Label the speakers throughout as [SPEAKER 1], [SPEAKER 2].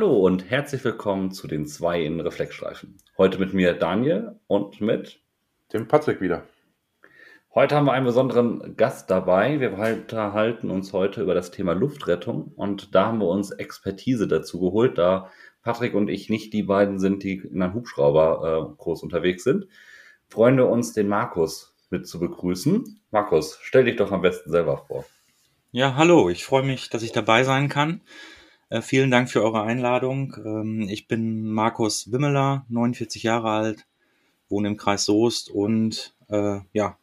[SPEAKER 1] Hallo und herzlich willkommen zu den zwei in Reflexstreifen. Heute mit mir Daniel und mit
[SPEAKER 2] dem Patrick wieder.
[SPEAKER 1] Heute haben wir einen besonderen Gast dabei. Wir unterhalten uns heute über das Thema Luftrettung und da haben wir uns Expertise dazu geholt, da Patrick und ich nicht die beiden sind, die in einem Hubschrauber äh, groß unterwegs sind. Freuen wir uns, den Markus mit zu begrüßen. Markus, stell dich doch am besten selber vor.
[SPEAKER 3] Ja, hallo, ich freue mich, dass ich dabei sein kann. Äh, vielen Dank für eure Einladung. Ähm, ich bin Markus Wimmeler, 49 Jahre alt, wohne im Kreis Soest und äh, ja,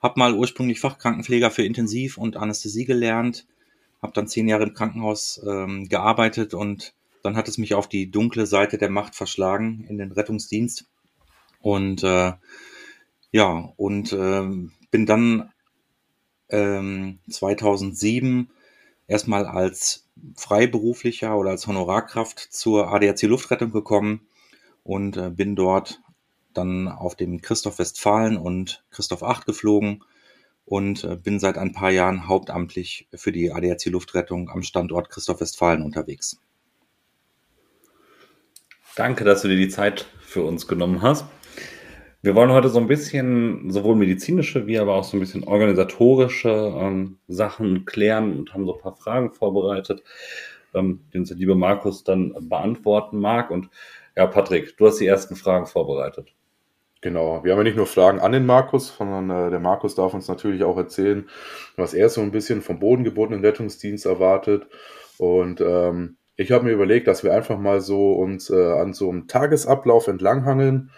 [SPEAKER 3] habe mal ursprünglich Fachkrankenpfleger für Intensiv- und Anästhesie gelernt, habe dann zehn Jahre im Krankenhaus ähm, gearbeitet und dann hat es mich auf die dunkle Seite der Macht verschlagen in den Rettungsdienst und äh, ja und äh, bin dann ähm, 2007 erstmal als Freiberuflicher oder als Honorarkraft zur ADAC Luftrettung gekommen und äh, bin dort dann auf dem Christoph Westfalen und Christoph 8 geflogen und äh, bin seit ein paar Jahren hauptamtlich für die ADAC Luftrettung am Standort Christoph Westfalen unterwegs.
[SPEAKER 1] Danke, dass du dir die Zeit für uns genommen hast. Wir wollen heute so ein bisschen sowohl medizinische wie aber auch so ein bisschen organisatorische ähm, Sachen klären und haben so ein paar Fragen vorbereitet, ähm, die uns der liebe Markus dann beantworten mag. Und ja, Patrick, du hast die ersten Fragen vorbereitet.
[SPEAKER 2] Genau, wir haben ja nicht nur Fragen an den Markus, sondern äh, der Markus darf uns natürlich auch erzählen, was er so ein bisschen vom bodengebundenen Rettungsdienst erwartet. Und ähm, ich habe mir überlegt, dass wir einfach mal so uns äh, an so einem Tagesablauf entlanghangeln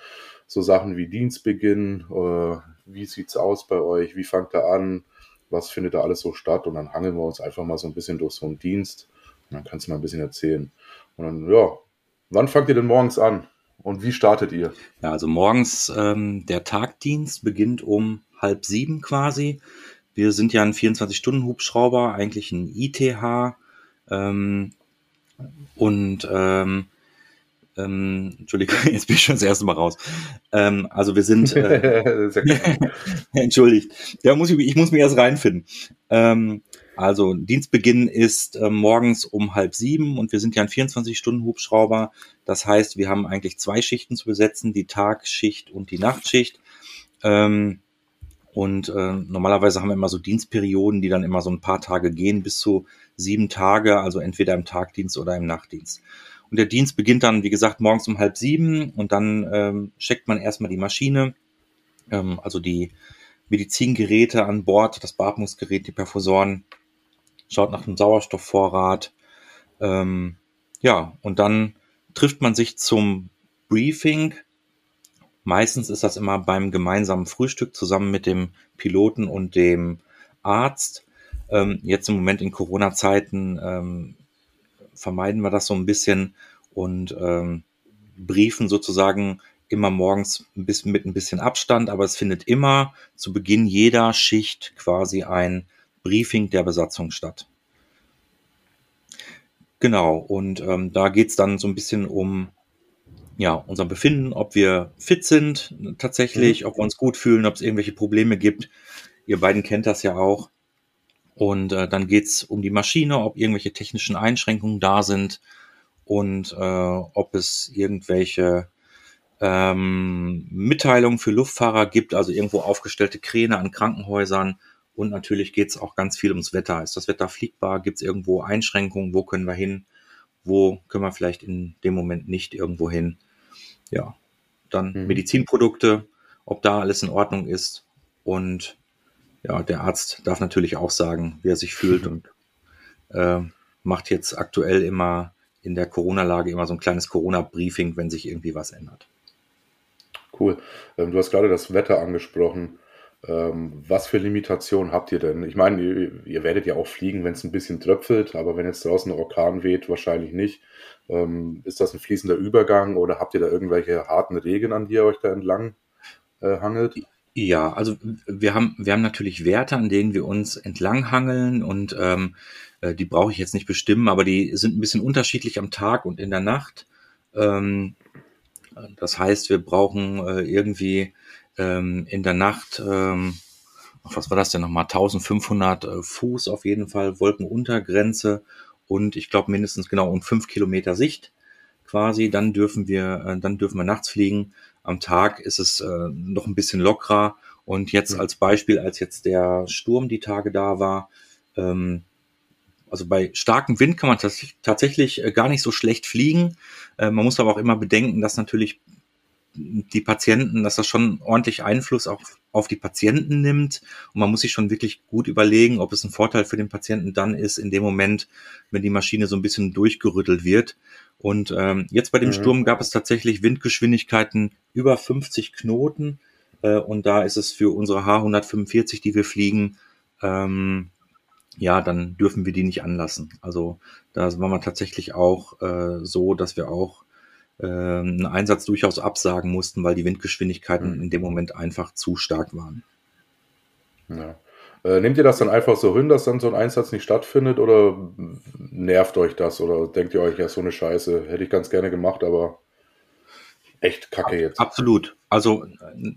[SPEAKER 2] so Sachen wie Dienstbeginn, äh, wie sieht's aus bei euch, wie fangt ihr an, was findet da alles so statt und dann hangeln wir uns einfach mal so ein bisschen durch so einen Dienst und dann kannst du mal ein bisschen erzählen. Und dann, ja, wann fangt ihr denn morgens an und wie startet ihr?
[SPEAKER 3] Ja, also morgens ähm, der Tagdienst beginnt um halb sieben quasi. Wir sind ja ein 24-Stunden-Hubschrauber, eigentlich ein ITH. Ähm, und ähm, ähm, Entschuldigung, jetzt bin ich schon das erste Mal raus. Ähm, also wir sind, äh, entschuldigt, ja, muss ich, ich muss mich erst reinfinden. Ähm, also Dienstbeginn ist äh, morgens um halb sieben und wir sind ja ein 24-Stunden-Hubschrauber. Das heißt, wir haben eigentlich zwei Schichten zu besetzen, die Tagschicht und die Nachtschicht. Ähm, und äh, normalerweise haben wir immer so Dienstperioden, die dann immer so ein paar Tage gehen, bis zu sieben Tage, also entweder im Tagdienst oder im Nachtdienst. Und der Dienst beginnt dann, wie gesagt, morgens um halb sieben und dann ähm, checkt man erstmal die Maschine, ähm, also die Medizingeräte an Bord, das Beatmungsgerät, die Perfusoren, schaut nach dem Sauerstoffvorrat. Ähm, ja, und dann trifft man sich zum Briefing. Meistens ist das immer beim gemeinsamen Frühstück zusammen mit dem Piloten und dem Arzt. Ähm, jetzt im Moment in Corona-Zeiten ähm, vermeiden wir das so ein bisschen und ähm, briefen sozusagen immer morgens ein bisschen mit ein bisschen Abstand, aber es findet immer zu Beginn jeder Schicht quasi ein Briefing der Besatzung statt. Genau, und ähm, da geht's dann so ein bisschen um ja, unser Befinden, ob wir fit sind tatsächlich, mhm. ob wir uns gut fühlen, ob es irgendwelche Probleme gibt. Ihr beiden kennt das ja auch. Und äh, dann geht's um die Maschine, ob irgendwelche technischen Einschränkungen da sind und äh, ob es irgendwelche ähm, Mitteilungen für Luftfahrer gibt, also irgendwo aufgestellte Kräne an Krankenhäusern. Und natürlich geht's auch ganz viel ums Wetter. Ist das Wetter fliegbar? Gibt's irgendwo Einschränkungen? Wo können wir hin? Wo können wir vielleicht in dem Moment nicht irgendwo hin? Ja, dann mhm. Medizinprodukte, ob da alles in Ordnung ist. Und ja, der Arzt darf natürlich auch sagen, wie er sich fühlt und äh, macht jetzt aktuell immer in der Corona-Lage immer so ein kleines Corona-Briefing, wenn sich irgendwie was ändert.
[SPEAKER 2] Cool. Ähm, du hast gerade das Wetter angesprochen. Ähm, was für Limitationen habt ihr denn? Ich meine, ihr, ihr werdet ja auch fliegen, wenn es ein bisschen tröpfelt, aber wenn jetzt draußen ein Orkan weht, wahrscheinlich nicht. Ähm, ist das ein fließender Übergang oder habt ihr da irgendwelche harten Regeln, an die ihr euch da entlang äh, hangelt?
[SPEAKER 3] Ja, also wir haben, wir haben natürlich Werte, an denen wir uns entlanghangeln und ähm, äh, die brauche ich jetzt nicht bestimmen, aber die sind ein bisschen unterschiedlich am Tag und in der Nacht. Ähm, das heißt, wir brauchen äh, irgendwie ähm, in der Nacht, ähm, was war das denn nochmal, 1500 äh, Fuß auf jeden Fall, Wolkenuntergrenze und ich glaube mindestens genau um fünf Kilometer Sicht quasi. Dann dürfen wir, äh, dann dürfen wir nachts fliegen. Am Tag ist es äh, noch ein bisschen lockerer. Und jetzt mhm. als Beispiel, als jetzt der Sturm die Tage da war, ähm, also bei starkem Wind kann man tatsächlich äh, gar nicht so schlecht fliegen. Äh, man muss aber auch immer bedenken, dass natürlich die Patienten, dass das schon ordentlich Einfluss auch auf die Patienten nimmt. Und man muss sich schon wirklich gut überlegen, ob es ein Vorteil für den Patienten dann ist, in dem Moment, wenn die Maschine so ein bisschen durchgerüttelt wird. Und ähm, jetzt bei dem mhm. Sturm gab es tatsächlich Windgeschwindigkeiten über 50 Knoten. Äh, und da ist es für unsere H145, die wir fliegen, ähm, ja, dann dürfen wir die nicht anlassen. Also da war man tatsächlich auch äh, so, dass wir auch äh, einen Einsatz durchaus absagen mussten, weil die Windgeschwindigkeiten mhm. in dem Moment einfach zu stark waren.
[SPEAKER 2] Ja. Äh, nehmt ihr das dann einfach so hin, dass dann so ein Einsatz nicht stattfindet oder nervt euch das oder denkt ihr euch, ja, so eine Scheiße, hätte ich ganz gerne gemacht, aber echt kacke jetzt.
[SPEAKER 3] Absolut. Also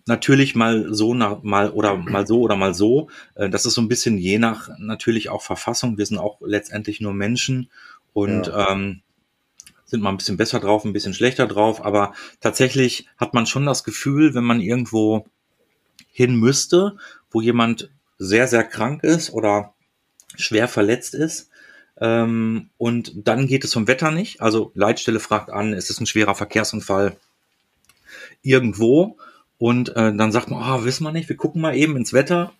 [SPEAKER 3] natürlich mal so mal oder mal so oder mal so. Äh, das ist so ein bisschen je nach natürlich auch Verfassung. Wir sind auch letztendlich nur Menschen und ja. ähm, sind mal ein bisschen besser drauf, ein bisschen schlechter drauf. Aber tatsächlich hat man schon das Gefühl, wenn man irgendwo hin müsste, wo jemand sehr, sehr krank ist oder schwer verletzt ist, ähm, und dann geht es vom Wetter nicht. Also Leitstelle fragt an, ist es ein schwerer Verkehrsunfall irgendwo? Und äh, dann sagt man, ah, oh, wissen wir nicht, wir gucken mal eben ins Wetter.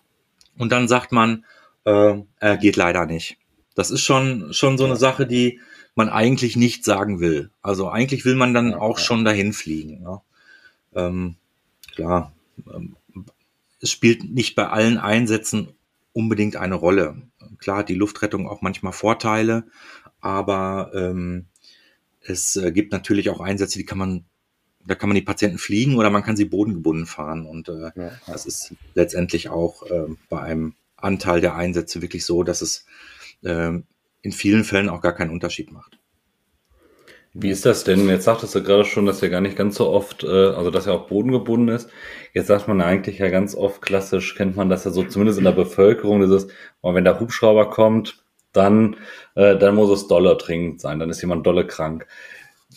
[SPEAKER 3] Und dann sagt man, äh, äh, geht leider nicht. Das ist schon, schon so eine Sache, die man eigentlich nicht sagen will. Also eigentlich will man dann auch schon dahin fliegen. Ja. Ähm, klar, ähm, es spielt nicht bei allen Einsätzen unbedingt eine Rolle. Klar hat die Luftrettung auch manchmal Vorteile, aber ähm, es äh, gibt natürlich auch Einsätze, die kann man, da kann man die Patienten fliegen oder man kann sie bodengebunden fahren. Und äh, ja, das ist letztendlich auch äh, bei einem Anteil der Einsätze wirklich so, dass es äh, in vielen Fällen auch gar keinen Unterschied macht.
[SPEAKER 1] Wie ist das denn? Jetzt sagtest du gerade schon, dass er gar nicht ganz so oft, äh, also dass er auch bodengebunden ist. Jetzt sagt man eigentlich ja ganz oft klassisch, kennt man das ja so zumindest in der Bevölkerung, dieses, wenn der Hubschrauber kommt, dann, äh, dann muss es doller dringend sein, dann ist jemand dolle krank.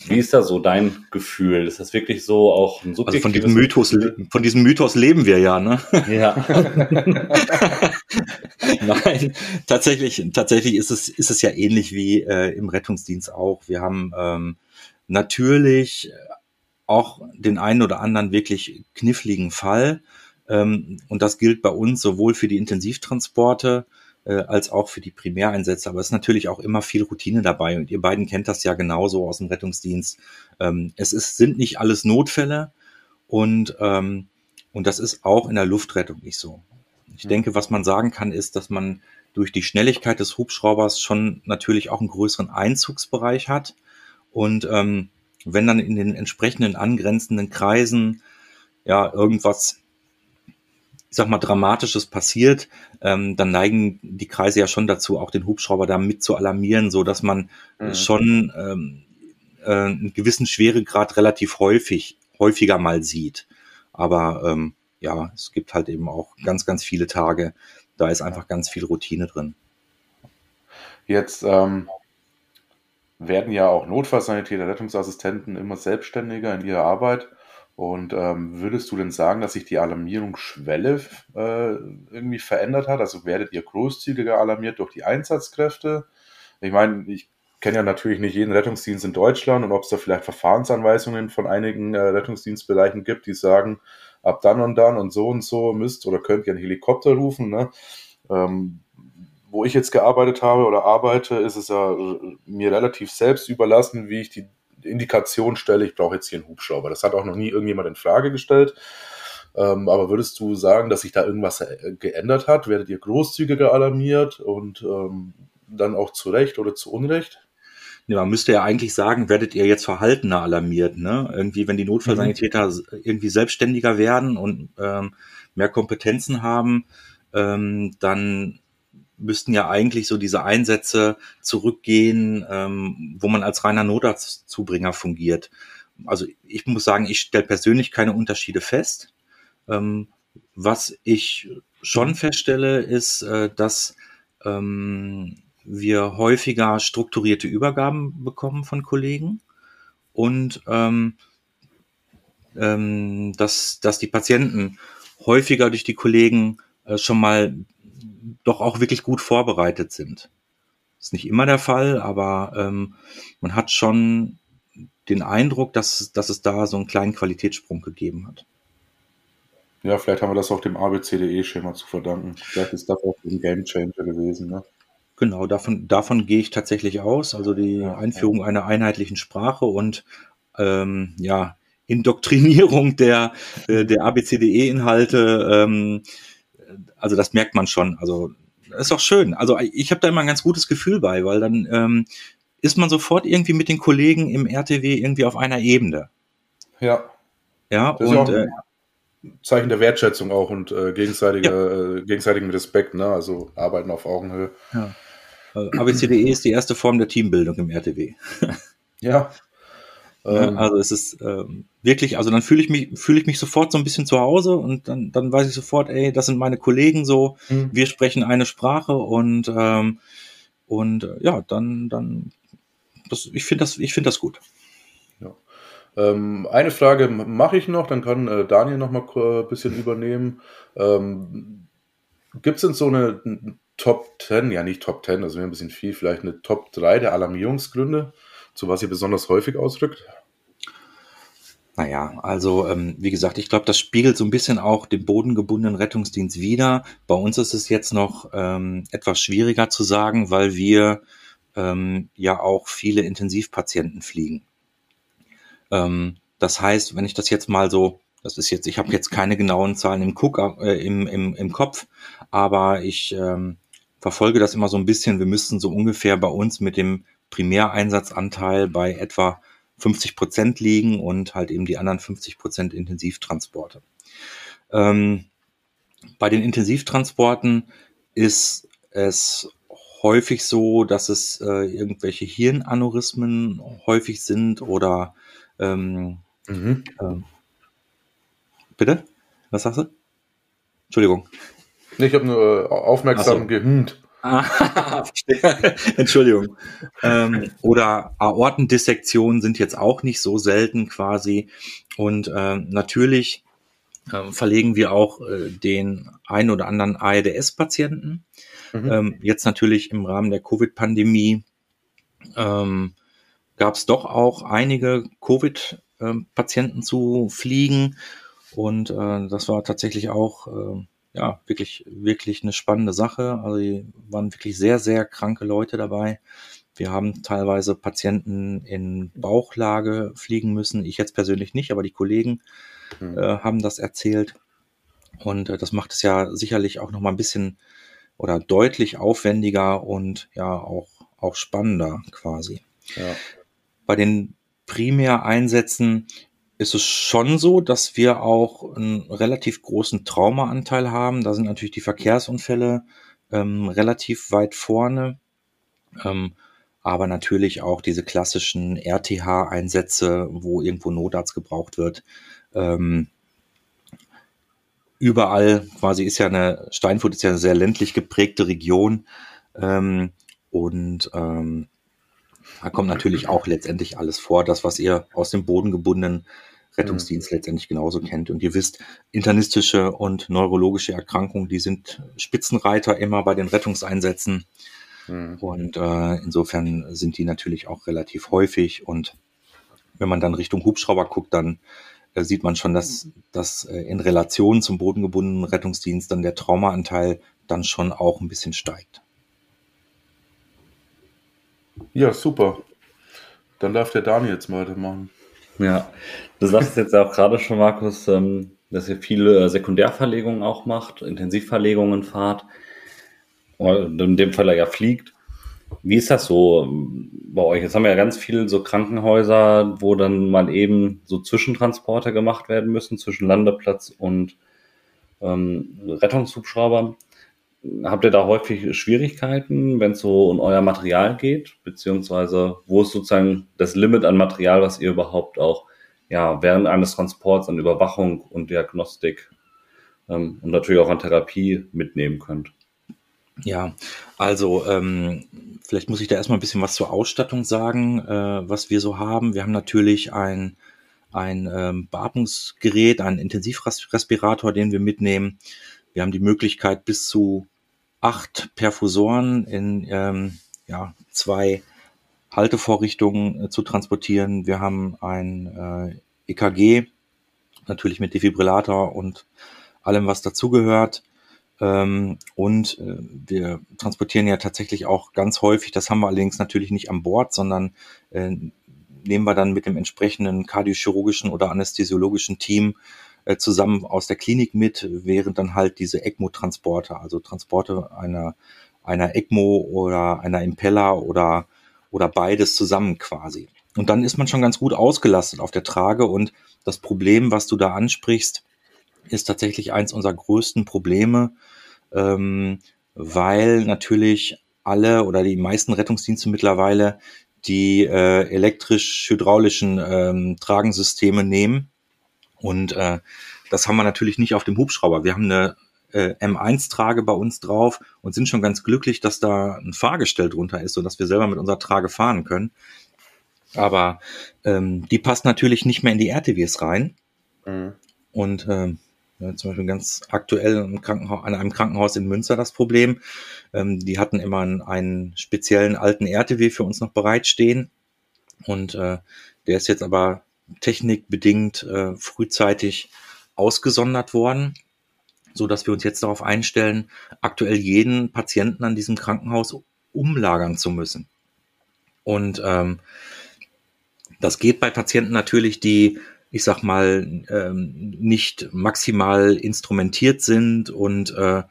[SPEAKER 1] Wie ist da so dein Gefühl? Ist das wirklich so auch
[SPEAKER 3] ein subjektives... Also von diesem Mythos, von diesem Mythos leben wir ja, ne? Ja. Nein, tatsächlich, tatsächlich ist es, ist es ja ähnlich wie äh, im Rettungsdienst auch. Wir haben ähm, natürlich auch den einen oder anderen wirklich kniffligen Fall. Ähm, und das gilt bei uns sowohl für die Intensivtransporte äh, als auch für die Primäreinsätze. Aber es ist natürlich auch immer viel Routine dabei. Und ihr beiden kennt das ja genauso aus dem Rettungsdienst. Ähm, es ist, sind nicht alles Notfälle und, ähm, und das ist auch in der Luftrettung nicht so. Ich denke, was man sagen kann, ist, dass man durch die Schnelligkeit des Hubschraubers schon natürlich auch einen größeren Einzugsbereich hat. Und ähm, wenn dann in den entsprechenden angrenzenden Kreisen ja irgendwas ich sag mal, Dramatisches passiert, ähm, dann neigen die Kreise ja schon dazu, auch den Hubschrauber da mit zu alarmieren, so dass man mhm. schon ähm, äh, einen gewissen Schweregrad relativ häufig, häufiger mal sieht. Aber ähm, ja, es gibt halt eben auch ganz, ganz viele Tage, da ist einfach ganz viel Routine drin.
[SPEAKER 2] Jetzt ähm, werden ja auch Notfallsanitäter, Rettungsassistenten immer selbstständiger in ihrer Arbeit. Und ähm, würdest du denn sagen, dass sich die Alarmierungsschwelle äh, irgendwie verändert hat? Also werdet ihr großzügiger alarmiert durch die Einsatzkräfte? Ich meine, ich kenne ja natürlich nicht jeden Rettungsdienst in Deutschland und ob es da vielleicht Verfahrensanweisungen von einigen äh, Rettungsdienstbereichen gibt, die sagen, ab dann und dann und so und so müsst oder könnt ihr einen Helikopter rufen. Ne? Ähm, wo ich jetzt gearbeitet habe oder arbeite, ist es ja äh, mir relativ selbst überlassen, wie ich die Indikation stelle, ich brauche jetzt hier einen Hubschrauber. Das hat auch noch nie irgendjemand in Frage gestellt. Ähm, aber würdest du sagen, dass sich da irgendwas äh, geändert hat? Werdet ihr großzügiger alarmiert und ähm, dann auch zu Recht oder zu Unrecht?
[SPEAKER 3] Ja, man müsste ja eigentlich sagen, werdet ihr jetzt verhaltener alarmiert, ne? Irgendwie, wenn die Notfallsanitäter mhm. irgendwie selbstständiger werden und ähm, mehr Kompetenzen haben, ähm, dann müssten ja eigentlich so diese Einsätze zurückgehen, ähm, wo man als reiner Notarztzubringer fungiert. Also ich muss sagen, ich stelle persönlich keine Unterschiede fest. Ähm, was ich schon feststelle, ist, äh, dass ähm, wir häufiger strukturierte Übergaben bekommen von Kollegen und ähm, ähm, dass, dass die Patienten häufiger durch die Kollegen äh, schon mal doch auch wirklich gut vorbereitet sind. Ist nicht immer der Fall, aber ähm, man hat schon den Eindruck, dass, dass es da so einen kleinen Qualitätssprung gegeben hat.
[SPEAKER 2] Ja, vielleicht haben wir das auch dem ABCDE-Schema zu verdanken. Vielleicht ist das auch ein Gamechanger gewesen. Ne?
[SPEAKER 3] Genau, davon, davon gehe ich tatsächlich aus. Also die Einführung einer einheitlichen Sprache und ähm, ja, Indoktrinierung der, äh, der ABCDE-Inhalte. Ähm, also das merkt man schon. Also ist auch schön. Also ich habe da immer ein ganz gutes Gefühl bei, weil dann ähm, ist man sofort irgendwie mit den Kollegen im RTW irgendwie auf einer Ebene.
[SPEAKER 2] Ja.
[SPEAKER 3] Ja, das und
[SPEAKER 2] äh, Zeichen der Wertschätzung auch und äh, gegenseitiger, ja. äh, gegenseitigem Respekt, ne? Also arbeiten auf Augenhöhe.
[SPEAKER 3] Ja. Also ABCDE ist die erste Form der Teambildung im RTW.
[SPEAKER 2] ja.
[SPEAKER 3] Ähm, also es ist ähm, wirklich, also dann fühle ich mich, fühle ich mich sofort so ein bisschen zu Hause und dann, dann weiß ich sofort, ey, das sind meine Kollegen so, mhm. wir sprechen eine Sprache und ähm, und äh, ja, dann, dann, das, ich finde das, ich finde das gut.
[SPEAKER 2] Ja. Ähm, eine Frage mache ich noch, dann kann äh, Daniel noch mal ein bisschen übernehmen. Ähm, Gibt es denn so eine Top 10, ja nicht Top 10, das wäre ein bisschen viel, vielleicht eine Top 3 der Alarmierungsgründe, zu was ihr besonders häufig ausdrückt?
[SPEAKER 3] Naja, also ähm, wie gesagt, ich glaube, das spiegelt so ein bisschen auch den bodengebundenen Rettungsdienst wider. Bei uns ist es jetzt noch ähm, etwas schwieriger zu sagen, weil wir ähm, ja auch viele Intensivpatienten fliegen. Ähm, das heißt, wenn ich das jetzt mal so, das ist jetzt, ich habe jetzt keine genauen Zahlen im, Cook, äh, im, im, im Kopf, aber ich ähm, verfolge das immer so ein bisschen. Wir müssten so ungefähr bei uns mit dem Primäreinsatzanteil bei etwa 50 Prozent liegen und halt eben die anderen 50 Prozent Intensivtransporte. Ähm, bei den Intensivtransporten ist es häufig so, dass es äh, irgendwelche Hirnaneurysmen häufig sind oder ähm, mhm. ähm, bitte? Was sagst du? Entschuldigung.
[SPEAKER 2] Ich habe nur äh, aufmerksam so. gehümt.
[SPEAKER 3] Entschuldigung. Ähm, oder Aortendissektionen sind jetzt auch nicht so selten quasi. Und äh, natürlich äh, verlegen wir auch äh, den ein oder anderen ARDS-Patienten. Mhm. Ähm, jetzt natürlich im Rahmen der Covid-Pandemie ähm, gab es doch auch einige Covid-Patienten zu fliegen. Und äh, das war tatsächlich auch äh, ja, wirklich, wirklich eine spannende Sache. Also die waren wirklich sehr, sehr kranke Leute dabei. Wir haben teilweise Patienten in Bauchlage fliegen müssen. Ich jetzt persönlich nicht, aber die Kollegen mhm. äh, haben das erzählt. Und äh, das macht es ja sicherlich auch noch mal ein bisschen oder deutlich aufwendiger und ja auch, auch spannender quasi. Ja. Bei den Primäreinsätzen ist es schon so, dass wir auch einen relativ großen Traumaanteil haben. Da sind natürlich die Verkehrsunfälle ähm, relativ weit vorne. Ähm, aber natürlich auch diese klassischen RTH-Einsätze, wo irgendwo Notarzt gebraucht wird. Ähm, überall quasi ist ja eine, Steinfurt ist ja eine sehr ländlich geprägte Region. Ähm, und ähm, da kommt natürlich auch letztendlich alles vor, das, was ihr aus dem Boden gebundenen Rettungsdienst mhm. letztendlich genauso kennt. Und ihr wisst, internistische und neurologische Erkrankungen, die sind Spitzenreiter immer bei den Rettungseinsätzen. Mhm. Und äh, insofern sind die natürlich auch relativ häufig. Und wenn man dann Richtung Hubschrauber guckt, dann äh, sieht man schon, dass, dass äh, in Relation zum bodengebundenen Rettungsdienst dann der Traumaanteil dann schon auch ein bisschen steigt.
[SPEAKER 2] Ja, super. Dann darf der Daniel jetzt weitermachen.
[SPEAKER 1] Ja, du sagst jetzt auch gerade schon, Markus, ähm, dass ihr viele Sekundärverlegungen auch macht, Intensivverlegungen fahrt, in dem Fall ja fliegt. Wie ist das so ähm, bei euch? Jetzt haben wir ja ganz viele so Krankenhäuser, wo dann mal eben so Zwischentransporte gemacht werden müssen zwischen Landeplatz und ähm, Rettungshubschraubern. Habt ihr da häufig Schwierigkeiten, wenn es so um euer Material geht? Beziehungsweise wo ist sozusagen das Limit an Material, was ihr überhaupt auch ja, während eines Transports an Überwachung und Diagnostik ähm, und natürlich auch an Therapie mitnehmen könnt?
[SPEAKER 3] Ja, also ähm, vielleicht muss ich da erstmal ein bisschen was zur Ausstattung sagen, äh, was wir so haben. Wir haben natürlich ein, ein ähm, Beatmungsgerät, einen Intensivrespirator, den wir mitnehmen. Wir haben die Möglichkeit, bis zu acht Perfusoren in ähm, ja, zwei Haltevorrichtungen äh, zu transportieren. Wir haben ein äh, EKG, natürlich mit Defibrillator und allem, was dazugehört. Ähm, und äh, wir transportieren ja tatsächlich auch ganz häufig, das haben wir allerdings natürlich nicht an Bord, sondern äh, nehmen wir dann mit dem entsprechenden kardiochirurgischen oder anästhesiologischen Team äh, zusammen aus der Klinik mit, während dann halt diese ECMO-Transporte, also Transporte einer, einer ECMO oder einer Impeller oder, oder beides zusammen quasi. Und dann ist man schon ganz gut ausgelastet auf der Trage und das Problem, was du da ansprichst, ist tatsächlich eins unserer größten Probleme, ähm, weil natürlich alle oder die meisten Rettungsdienste mittlerweile die äh, elektrisch-hydraulischen ähm, Tragensysteme nehmen. Und äh, das haben wir natürlich nicht auf dem Hubschrauber. Wir haben eine äh, M1-Trage bei uns drauf und sind schon ganz glücklich, dass da ein Fahrgestell drunter ist, sodass wir selber mit unserer Trage fahren können. Aber ähm, die passt natürlich nicht mehr in die RTWs rein. Mhm. Und ähm, ja, zum Beispiel ganz aktuell an einem Krankenhaus in Münster das Problem. Ähm, die hatten immer einen, einen, speziellen alten RTW für uns noch bereitstehen. Und äh, der ist jetzt aber technikbedingt äh, frühzeitig ausgesondert worden, so dass wir uns jetzt darauf einstellen, aktuell jeden Patienten an diesem Krankenhaus umlagern zu müssen. Und ähm, das geht bei Patienten natürlich, die ich sag mal, ähm, nicht maximal instrumentiert sind und äh,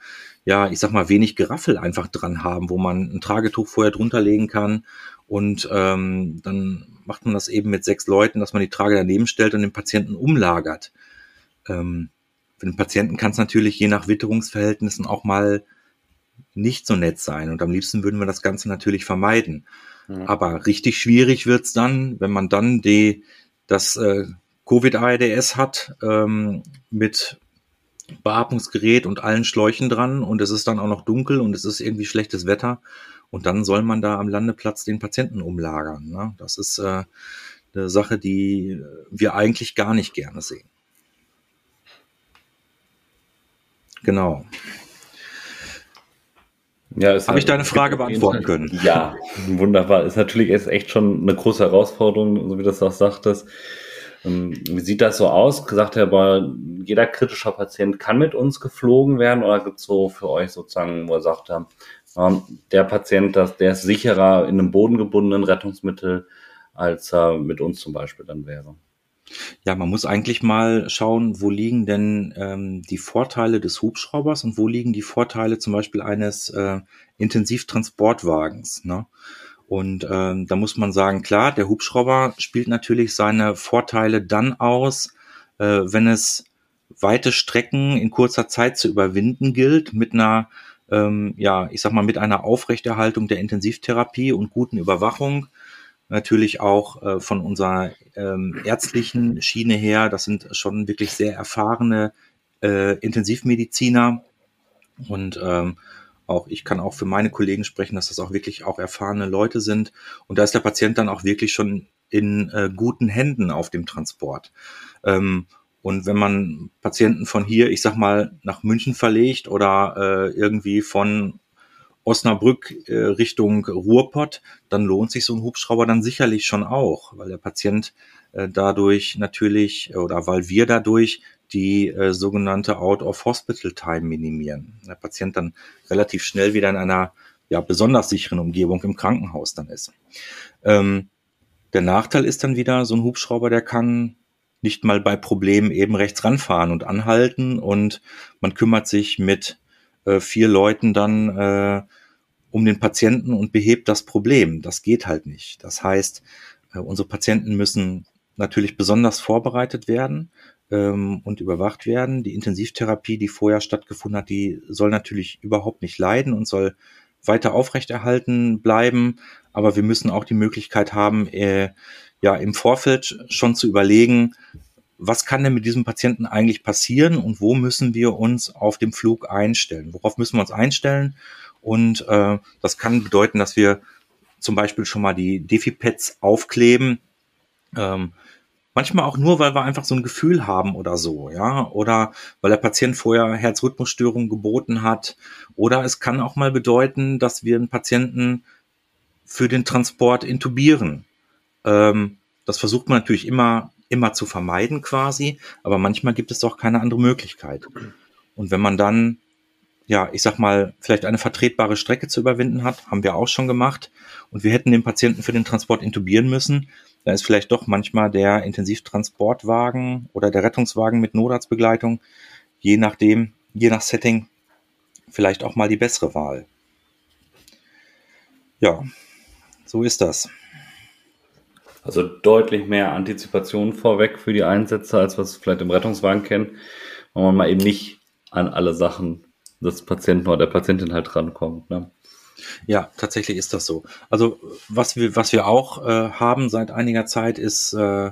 [SPEAKER 3] ja, ich sag mal, wenig Geraffel einfach dran haben, wo man ein Tragetuch vorher drunter legen kann und ähm, dann macht man das eben mit sechs Leuten, dass man die Trage daneben stellt und den Patienten umlagert. Ähm, für den Patienten kann es natürlich je nach Witterungsverhältnissen auch mal nicht so nett sein und am liebsten würden wir das Ganze natürlich vermeiden. Ja. Aber richtig schwierig wird's dann, wenn man dann die, das äh, Covid-ARDS hat ähm, mit Beatmungsgerät und allen Schläuchen dran und es ist dann auch noch dunkel und es ist irgendwie schlechtes Wetter und dann soll man da am Landeplatz den Patienten umlagern. Ne? Das ist äh, eine Sache, die wir eigentlich gar nicht gerne sehen. Genau.
[SPEAKER 1] Ja, Habe ich deine Frage beantworten können? Ja, wunderbar. Ist natürlich echt schon eine große Herausforderung, so wie du das auch sagtest. Ähm, wie sieht das so aus? Gesagt aber jeder kritischer Patient kann mit uns geflogen werden oder gibt es so für euch sozusagen, wo er sagt, ähm, der Patient, das, der ist sicherer in einem bodengebundenen Rettungsmittel, als er mit uns zum Beispiel dann wäre?
[SPEAKER 3] Ja, man muss eigentlich mal schauen, wo liegen denn ähm, die Vorteile des Hubschraubers und wo liegen die Vorteile zum Beispiel eines äh, Intensivtransportwagens. Ne? Und ähm, da muss man sagen, klar, der Hubschrauber spielt natürlich seine Vorteile dann aus, äh, wenn es weite Strecken in kurzer Zeit zu überwinden gilt, mit einer, ähm, ja, ich sag mal, mit einer Aufrechterhaltung der Intensivtherapie und guten Überwachung. Natürlich auch äh, von unserer ähm, ärztlichen Schiene her. Das sind schon wirklich sehr erfahrene äh, Intensivmediziner. Und ähm, auch ich kann auch für meine Kollegen sprechen, dass das auch wirklich auch erfahrene Leute sind. Und da ist der Patient dann auch wirklich schon in äh, guten Händen auf dem Transport. Ähm, und wenn man Patienten von hier, ich sag mal, nach München verlegt oder äh, irgendwie von Osnabrück äh, Richtung Ruhrpott, dann lohnt sich so ein Hubschrauber dann sicherlich schon auch, weil der Patient äh, dadurch natürlich oder weil wir dadurch die äh, sogenannte Out-of-Hospital-Time minimieren. Der Patient dann relativ schnell wieder in einer ja, besonders sicheren Umgebung im Krankenhaus dann ist. Ähm, der Nachteil ist dann wieder, so ein Hubschrauber, der kann nicht mal bei Problemen eben rechts ranfahren und anhalten und man kümmert sich mit äh, vier Leuten dann äh, um den Patienten und behebt das Problem. Das geht halt nicht. Das heißt, äh, unsere Patienten müssen natürlich besonders vorbereitet werden ähm, und überwacht werden. Die Intensivtherapie, die vorher stattgefunden hat, die soll natürlich überhaupt nicht leiden und soll weiter aufrechterhalten bleiben. Aber wir müssen auch die Möglichkeit haben, äh, ja, im Vorfeld schon zu überlegen, was kann denn mit diesem Patienten eigentlich passieren und wo müssen wir uns auf dem Flug einstellen? Worauf müssen wir uns einstellen? Und äh, das kann bedeuten, dass wir zum Beispiel schon mal die Defi-Pads aufkleben. Ähm, manchmal auch nur, weil wir einfach so ein Gefühl haben oder so, ja, oder weil der Patient vorher Herzrhythmusstörungen geboten hat. Oder es kann auch mal bedeuten, dass wir einen Patienten für den Transport intubieren. Ähm, das versucht man natürlich immer, immer zu vermeiden quasi, aber manchmal gibt es auch keine andere Möglichkeit. Und wenn man dann ja, ich sag mal, vielleicht eine vertretbare Strecke zu überwinden hat, haben wir auch schon gemacht. Und wir hätten den Patienten für den Transport intubieren müssen. Da ist vielleicht doch manchmal der Intensivtransportwagen oder der Rettungswagen mit Notarztbegleitung, je nachdem, je nach Setting, vielleicht auch mal die bessere Wahl. Ja, so ist das.
[SPEAKER 1] Also deutlich mehr Antizipation vorweg für die Einsätze, als was vielleicht im Rettungswagen kennen, weil man mal eben nicht an alle Sachen des Patienten oder der Patientin halt rankommt. Ne?
[SPEAKER 3] Ja, tatsächlich ist das so. Also was wir, was wir auch äh, haben seit einiger Zeit ist äh,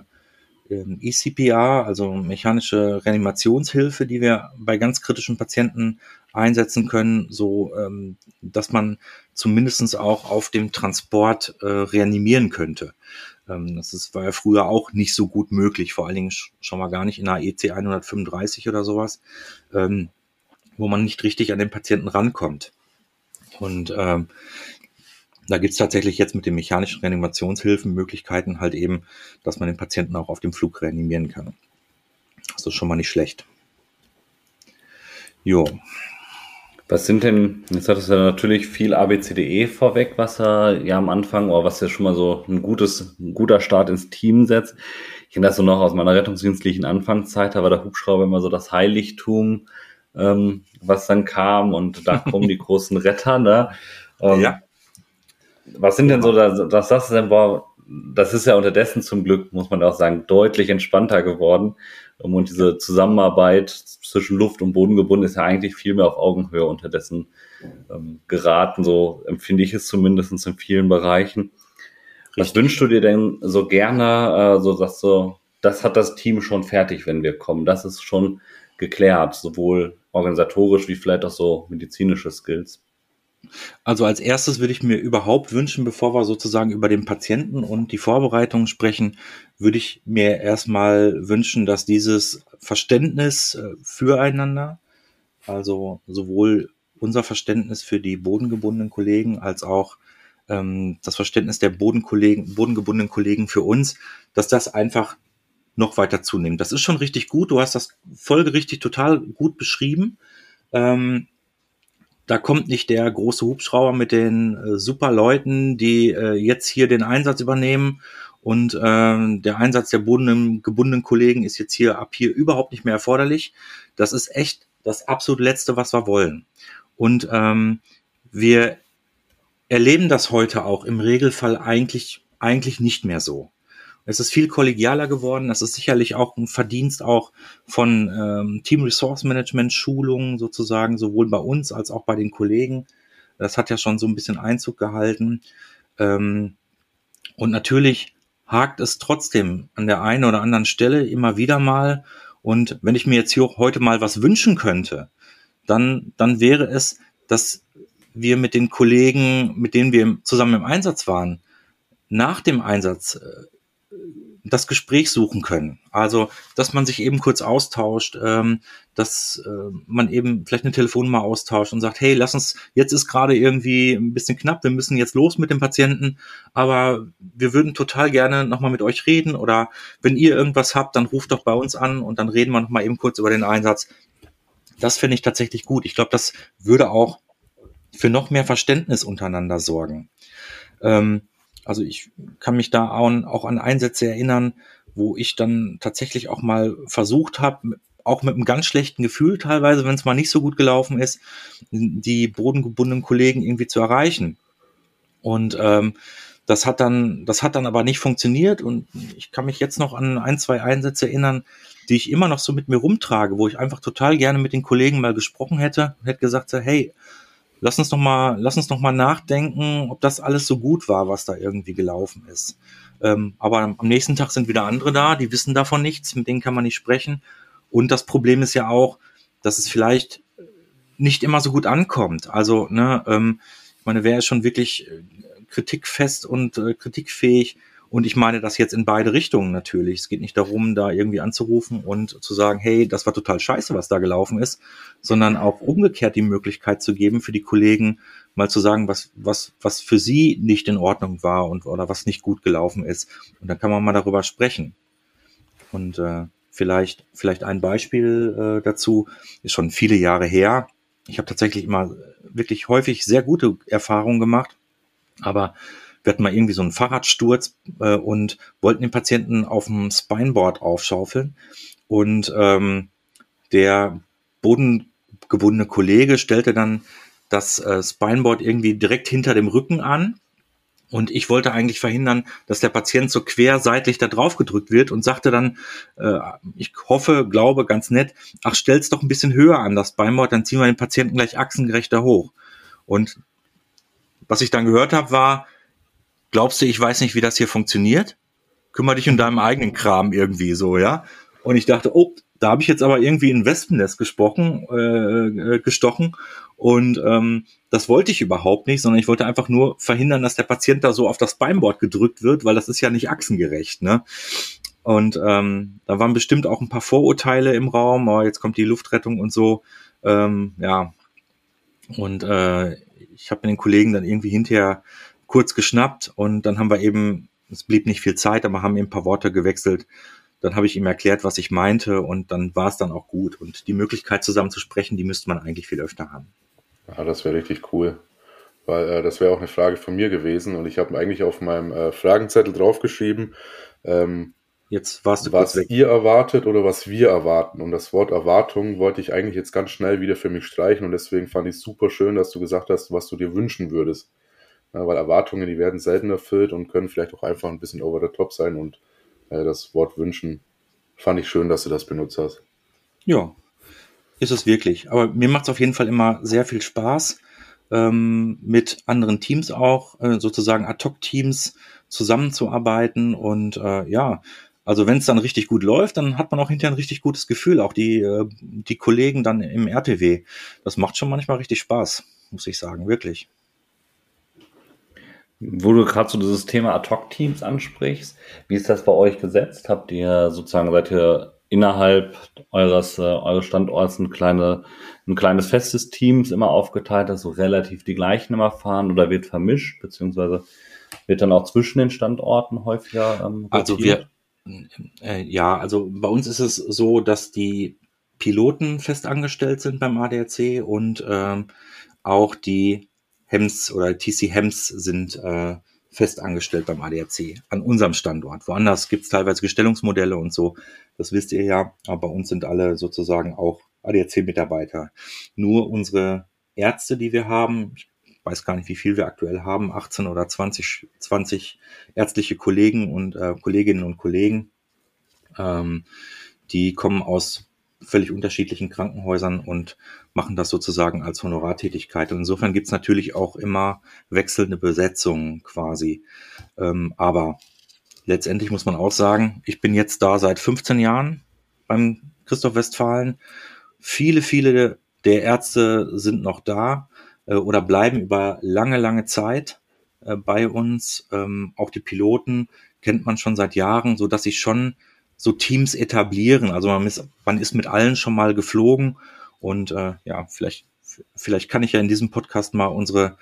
[SPEAKER 3] ECPR, also mechanische Reanimationshilfe, die wir bei ganz kritischen Patienten einsetzen können, so ähm, dass man zumindestens auch auf dem Transport äh, reanimieren könnte. Ähm, das ist, war ja früher auch nicht so gut möglich, vor allen Dingen schon mal gar nicht in einer EC 135 oder sowas. Ähm, wo man nicht richtig an den Patienten rankommt. Und ähm, da gibt es tatsächlich jetzt mit den mechanischen Reanimationshilfen Möglichkeiten halt eben, dass man den Patienten auch auf dem Flug reanimieren kann. Das ist schon mal nicht schlecht.
[SPEAKER 1] Jo. Was sind denn, jetzt hat es ja natürlich viel ABCDE vorweg, was er ja am Anfang, oder was ja schon mal so ein gutes, ein guter Start ins Team setzt. Ich kenne das so noch aus meiner rettungsdienstlichen Anfangszeit, da war der Hubschrauber immer so das Heiligtum ähm, was dann kam und da kommen die großen Retter, ne? Ähm, ja. Was sind denn so, dass, dass das denn war, das ist ja unterdessen zum Glück, muss man auch sagen, deutlich entspannter geworden. Und diese Zusammenarbeit zwischen Luft und Boden gebunden ist ja eigentlich viel mehr auf Augenhöhe unterdessen ähm, geraten. So empfinde ich es zumindest in vielen Bereichen. Richtig. Was wünschst du dir denn so gerne, äh, so dass so, das hat das Team schon fertig, wenn wir kommen. Das ist schon geklärt, sowohl organisatorisch wie vielleicht auch so medizinische Skills?
[SPEAKER 3] Also als erstes würde ich mir überhaupt wünschen, bevor wir sozusagen über den Patienten und die Vorbereitung sprechen, würde ich mir erstmal wünschen, dass dieses Verständnis äh, füreinander, also sowohl unser Verständnis für die bodengebundenen Kollegen als auch ähm, das Verständnis der Bodenkollegen, bodengebundenen Kollegen für uns, dass das einfach noch weiter zunehmen. Das ist schon richtig gut. Du hast das folgerichtig total gut beschrieben. Ähm, da kommt nicht der große Hubschrauber mit den äh, super Leuten, die äh, jetzt hier den Einsatz übernehmen und äh, der Einsatz der gebundenen, gebundenen Kollegen ist jetzt hier ab hier überhaupt nicht mehr erforderlich. Das ist echt das absolut Letzte, was wir wollen. Und ähm, wir erleben das heute auch im Regelfall eigentlich, eigentlich nicht mehr so. Es ist viel kollegialer geworden. Das ist sicherlich auch ein Verdienst auch von ähm, Team Resource Management Schulungen sozusagen, sowohl bei uns als auch bei den Kollegen. Das hat ja schon so ein bisschen Einzug gehalten. Ähm, und natürlich hakt es trotzdem an der einen oder anderen Stelle immer wieder mal. Und wenn ich mir jetzt hier heute mal was wünschen könnte, dann, dann wäre es, dass wir mit den Kollegen, mit denen wir zusammen im Einsatz waren, nach dem Einsatz äh, das Gespräch suchen können. Also, dass man sich eben kurz austauscht, ähm, dass äh, man eben vielleicht eine Telefonnummer austauscht und sagt, hey, lass uns, jetzt ist gerade irgendwie ein bisschen knapp, wir müssen jetzt los mit dem Patienten, aber wir würden total gerne nochmal mit euch reden oder wenn ihr irgendwas habt, dann ruft doch bei uns an und dann reden wir nochmal eben kurz über den Einsatz. Das finde ich tatsächlich gut. Ich glaube, das würde auch für noch mehr Verständnis untereinander sorgen. Ähm, also ich kann mich da auch an Einsätze erinnern, wo ich dann tatsächlich auch mal versucht habe, auch mit einem ganz schlechten Gefühl teilweise, wenn es mal nicht so gut gelaufen ist, die bodengebundenen Kollegen irgendwie zu erreichen. Und ähm, das hat dann, das hat dann aber nicht funktioniert und ich kann mich jetzt noch an ein, zwei Einsätze erinnern, die ich immer noch so mit mir rumtrage, wo ich einfach total gerne mit den Kollegen mal gesprochen hätte und hätte gesagt, so, hey, lass uns noch mal, lass uns noch mal nachdenken, ob das alles so gut war, was da irgendwie gelaufen ist. Ähm, aber am nächsten Tag sind wieder andere da, die wissen davon nichts, mit denen kann man nicht sprechen. Und das Problem ist ja auch, dass es vielleicht nicht immer so gut ankommt. Also, ne, ähm, ich meine, wer ist schon wirklich äh, kritikfest und äh, kritikfähig? Und ich meine das jetzt in beide Richtungen natürlich. Es geht nicht darum, da irgendwie anzurufen und zu sagen, hey, das war total scheiße, was da gelaufen ist, sondern auch umgekehrt die Möglichkeit zu geben, für die Kollegen mal zu sagen, was, was, was für sie nicht in Ordnung war und oder was nicht gut gelaufen ist. Und dann kann man mal darüber sprechen. Und äh, vielleicht, vielleicht ein Beispiel äh, dazu, ist schon viele Jahre her. Ich habe tatsächlich immer wirklich häufig sehr gute Erfahrungen gemacht, aber wir hatten mal irgendwie so einen Fahrradsturz äh, und wollten den Patienten auf dem Spineboard aufschaufeln. Und ähm, der bodengebundene Kollege stellte dann das äh, Spineboard irgendwie direkt hinter dem Rücken an. Und ich wollte eigentlich verhindern, dass der Patient so querseitlich da drauf gedrückt wird und sagte dann, äh, ich hoffe, glaube ganz nett, ach, stell's doch ein bisschen höher an das Spineboard, dann ziehen wir den Patienten gleich achsengerechter hoch. Und was ich dann gehört habe, war, glaubst du, ich weiß nicht, wie das hier funktioniert? Kümmer dich um deinem eigenen Kram irgendwie so, ja? Und ich dachte, oh, da habe ich jetzt aber irgendwie ein Wespennest gesprochen, äh, äh, gestochen und ähm, das wollte ich überhaupt nicht, sondern ich wollte einfach nur verhindern, dass der Patient da so auf das Beinboard gedrückt wird, weil das ist ja nicht achsengerecht, ne? Und ähm, da waren bestimmt auch ein paar Vorurteile im Raum, oh, jetzt kommt die Luftrettung und so, ähm, ja. Und äh, ich habe mit den Kollegen dann irgendwie hinterher kurz geschnappt und dann haben wir eben, es blieb nicht viel Zeit, aber haben eben ein paar Worte gewechselt. Dann habe ich ihm erklärt, was ich meinte und dann war es dann auch gut. Und die Möglichkeit zusammen zu sprechen, die müsste man eigentlich viel öfter haben.
[SPEAKER 2] Ja, das wäre richtig cool. Weil äh, das wäre auch eine Frage von mir gewesen und ich habe eigentlich auf meinem äh, Fragenzettel draufgeschrieben, ähm,
[SPEAKER 3] Jetzt warst du
[SPEAKER 2] was ihr erwartet oder was wir erwarten. Und das Wort Erwartung wollte ich eigentlich jetzt ganz schnell wieder für mich streichen und deswegen fand ich es super schön, dass du gesagt hast, was du dir wünschen würdest. Ja, weil Erwartungen, die werden selten erfüllt und können vielleicht auch einfach ein bisschen over the top sein. Und äh, das Wort wünschen fand ich schön, dass du das benutzt hast.
[SPEAKER 3] Ja, ist es wirklich. Aber mir macht es auf jeden Fall immer sehr viel Spaß, ähm, mit anderen Teams auch, äh, sozusagen Ad-Hoc-Teams zusammenzuarbeiten. Und äh, ja, also wenn es dann richtig gut läuft, dann hat man auch hinterher ein richtig gutes Gefühl. Auch die, äh, die Kollegen dann im RTW. Das macht schon manchmal richtig Spaß, muss ich sagen, wirklich.
[SPEAKER 1] Wo du gerade so dieses Thema Ad-Hoc-Teams ansprichst, wie ist das bei euch gesetzt? Habt ihr sozusagen, seid ihr innerhalb eures, äh, eures Standorts ein, kleine, ein kleines festes Teams immer aufgeteilt, das so relativ die gleichen immer fahren oder wird vermischt, beziehungsweise wird dann auch zwischen den Standorten häufiger
[SPEAKER 3] ähm, Also wir, äh, ja, also bei uns ist es so, dass die Piloten festangestellt sind beim ADAC und ähm, auch die Hems oder TC Hems sind äh, fest angestellt beim ADAC an unserem Standort. Woanders gibt es teilweise Gestellungsmodelle und so. Das wisst ihr ja. Aber bei uns sind alle sozusagen auch ADAC-Mitarbeiter. Nur unsere Ärzte, die wir haben, ich weiß gar nicht, wie viel wir aktuell haben, 18 oder 20, 20 ärztliche Kollegen und äh, Kolleginnen und Kollegen, ähm, die kommen aus völlig unterschiedlichen Krankenhäusern und machen das sozusagen als Honorartätigkeit. Und insofern gibt's natürlich auch immer wechselnde Besetzungen quasi. Ähm, aber letztendlich muss man auch sagen, ich bin jetzt da seit 15 Jahren beim Christoph Westfalen. Viele, viele der Ärzte sind noch da äh, oder bleiben über lange, lange Zeit äh, bei uns. Ähm, auch die Piloten kennt man schon seit Jahren, so dass ich schon so Teams etablieren. Also man ist, man ist mit allen schon mal geflogen und äh, ja, vielleicht, vielleicht kann ich ja in diesem Podcast mal unsere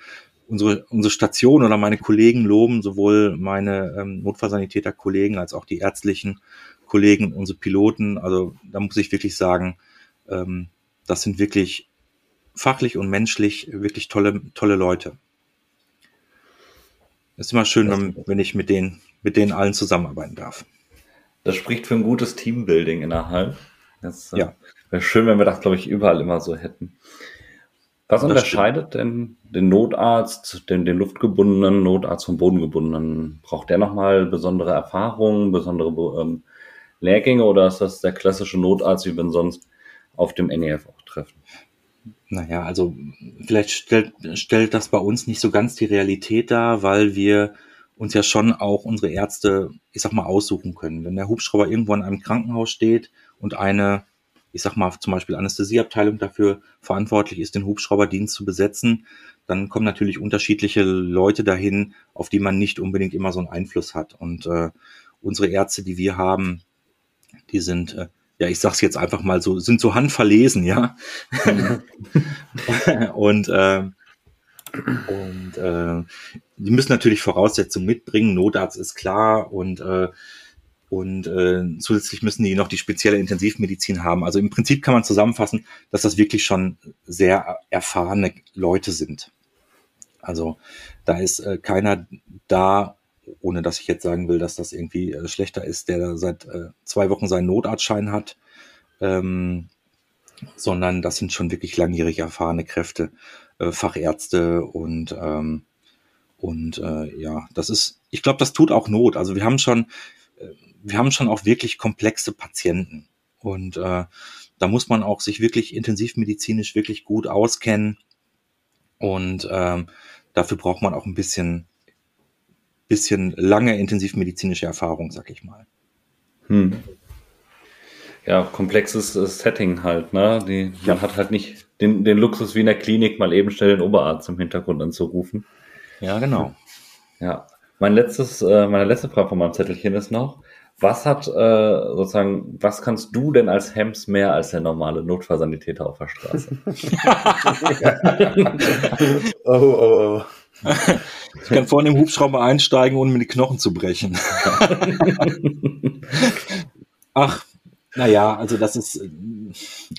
[SPEAKER 3] unsere, unsere Station oder meine Kollegen loben, sowohl meine ähm, Notfallsanitäter-Kollegen als auch die ärztlichen Kollegen, unsere Piloten. Also da muss ich wirklich sagen, ähm, das sind wirklich fachlich und menschlich wirklich tolle, tolle Leute. ist immer schön, wenn, wenn ich mit denen, mit denen allen zusammenarbeiten darf.
[SPEAKER 1] Das spricht für ein gutes Teambuilding innerhalb. Das äh, ja. wäre schön, wenn wir das, glaube ich, überall immer so hätten. Was das unterscheidet stimmt. denn den Notarzt, den, den luftgebundenen Notarzt vom bodengebundenen? Braucht der nochmal besondere Erfahrungen, besondere ähm, Lehrgänge oder ist das der klassische Notarzt, wie wir ihn sonst auf dem NEF auch treffen?
[SPEAKER 3] Naja, also vielleicht stellt, stellt das bei uns nicht so ganz die Realität dar, weil wir uns ja schon auch unsere Ärzte, ich sag mal, aussuchen können. Wenn der Hubschrauber irgendwo in einem Krankenhaus steht und eine ich sag mal zum Beispiel Anästhesieabteilung dafür verantwortlich ist, den Hubschrauberdienst zu besetzen, dann kommen natürlich unterschiedliche Leute dahin, auf die man nicht unbedingt immer so einen Einfluss hat. Und äh, unsere Ärzte, die wir haben, die sind, äh, ja, ich sag's jetzt einfach mal so, sind so handverlesen, ja. und äh, und äh, die müssen natürlich Voraussetzungen mitbringen. Notarzt ist klar und äh, und äh, zusätzlich müssen die noch die spezielle Intensivmedizin haben. Also im Prinzip kann man zusammenfassen, dass das wirklich schon sehr erfahrene Leute sind. Also da ist äh, keiner da, ohne dass ich jetzt sagen will, dass das irgendwie äh, schlechter ist, der seit äh, zwei Wochen seinen Notarztschein hat, ähm, sondern das sind schon wirklich langjährig erfahrene Kräfte, äh, Fachärzte und ähm, und äh, ja, das ist, ich glaube, das tut auch Not. Also wir haben schon, äh, wir haben schon auch wirklich komplexe Patienten und äh, da muss man auch sich wirklich intensivmedizinisch wirklich gut auskennen und ähm, dafür braucht man auch ein bisschen, bisschen lange intensivmedizinische Erfahrung, sag ich mal.
[SPEAKER 1] Hm. Ja, komplexes äh, Setting halt, ne? Die, ja. Man hat halt nicht den, den Luxus wie in der Klinik, mal eben schnell den Oberarzt im Hintergrund anzurufen.
[SPEAKER 3] Ja, genau.
[SPEAKER 1] Ja. Mein letztes, äh, meine letzte Frage von meinem Zettelchen ist noch, was hat äh, sozusagen, was kannst du denn als Hems mehr als der normale Notfallsanitäter auf der Straße?
[SPEAKER 3] oh, oh, oh. Ich kann vorne im Hubschrauber einsteigen, ohne mir die Knochen zu brechen. Ach, naja, also das ist, äh,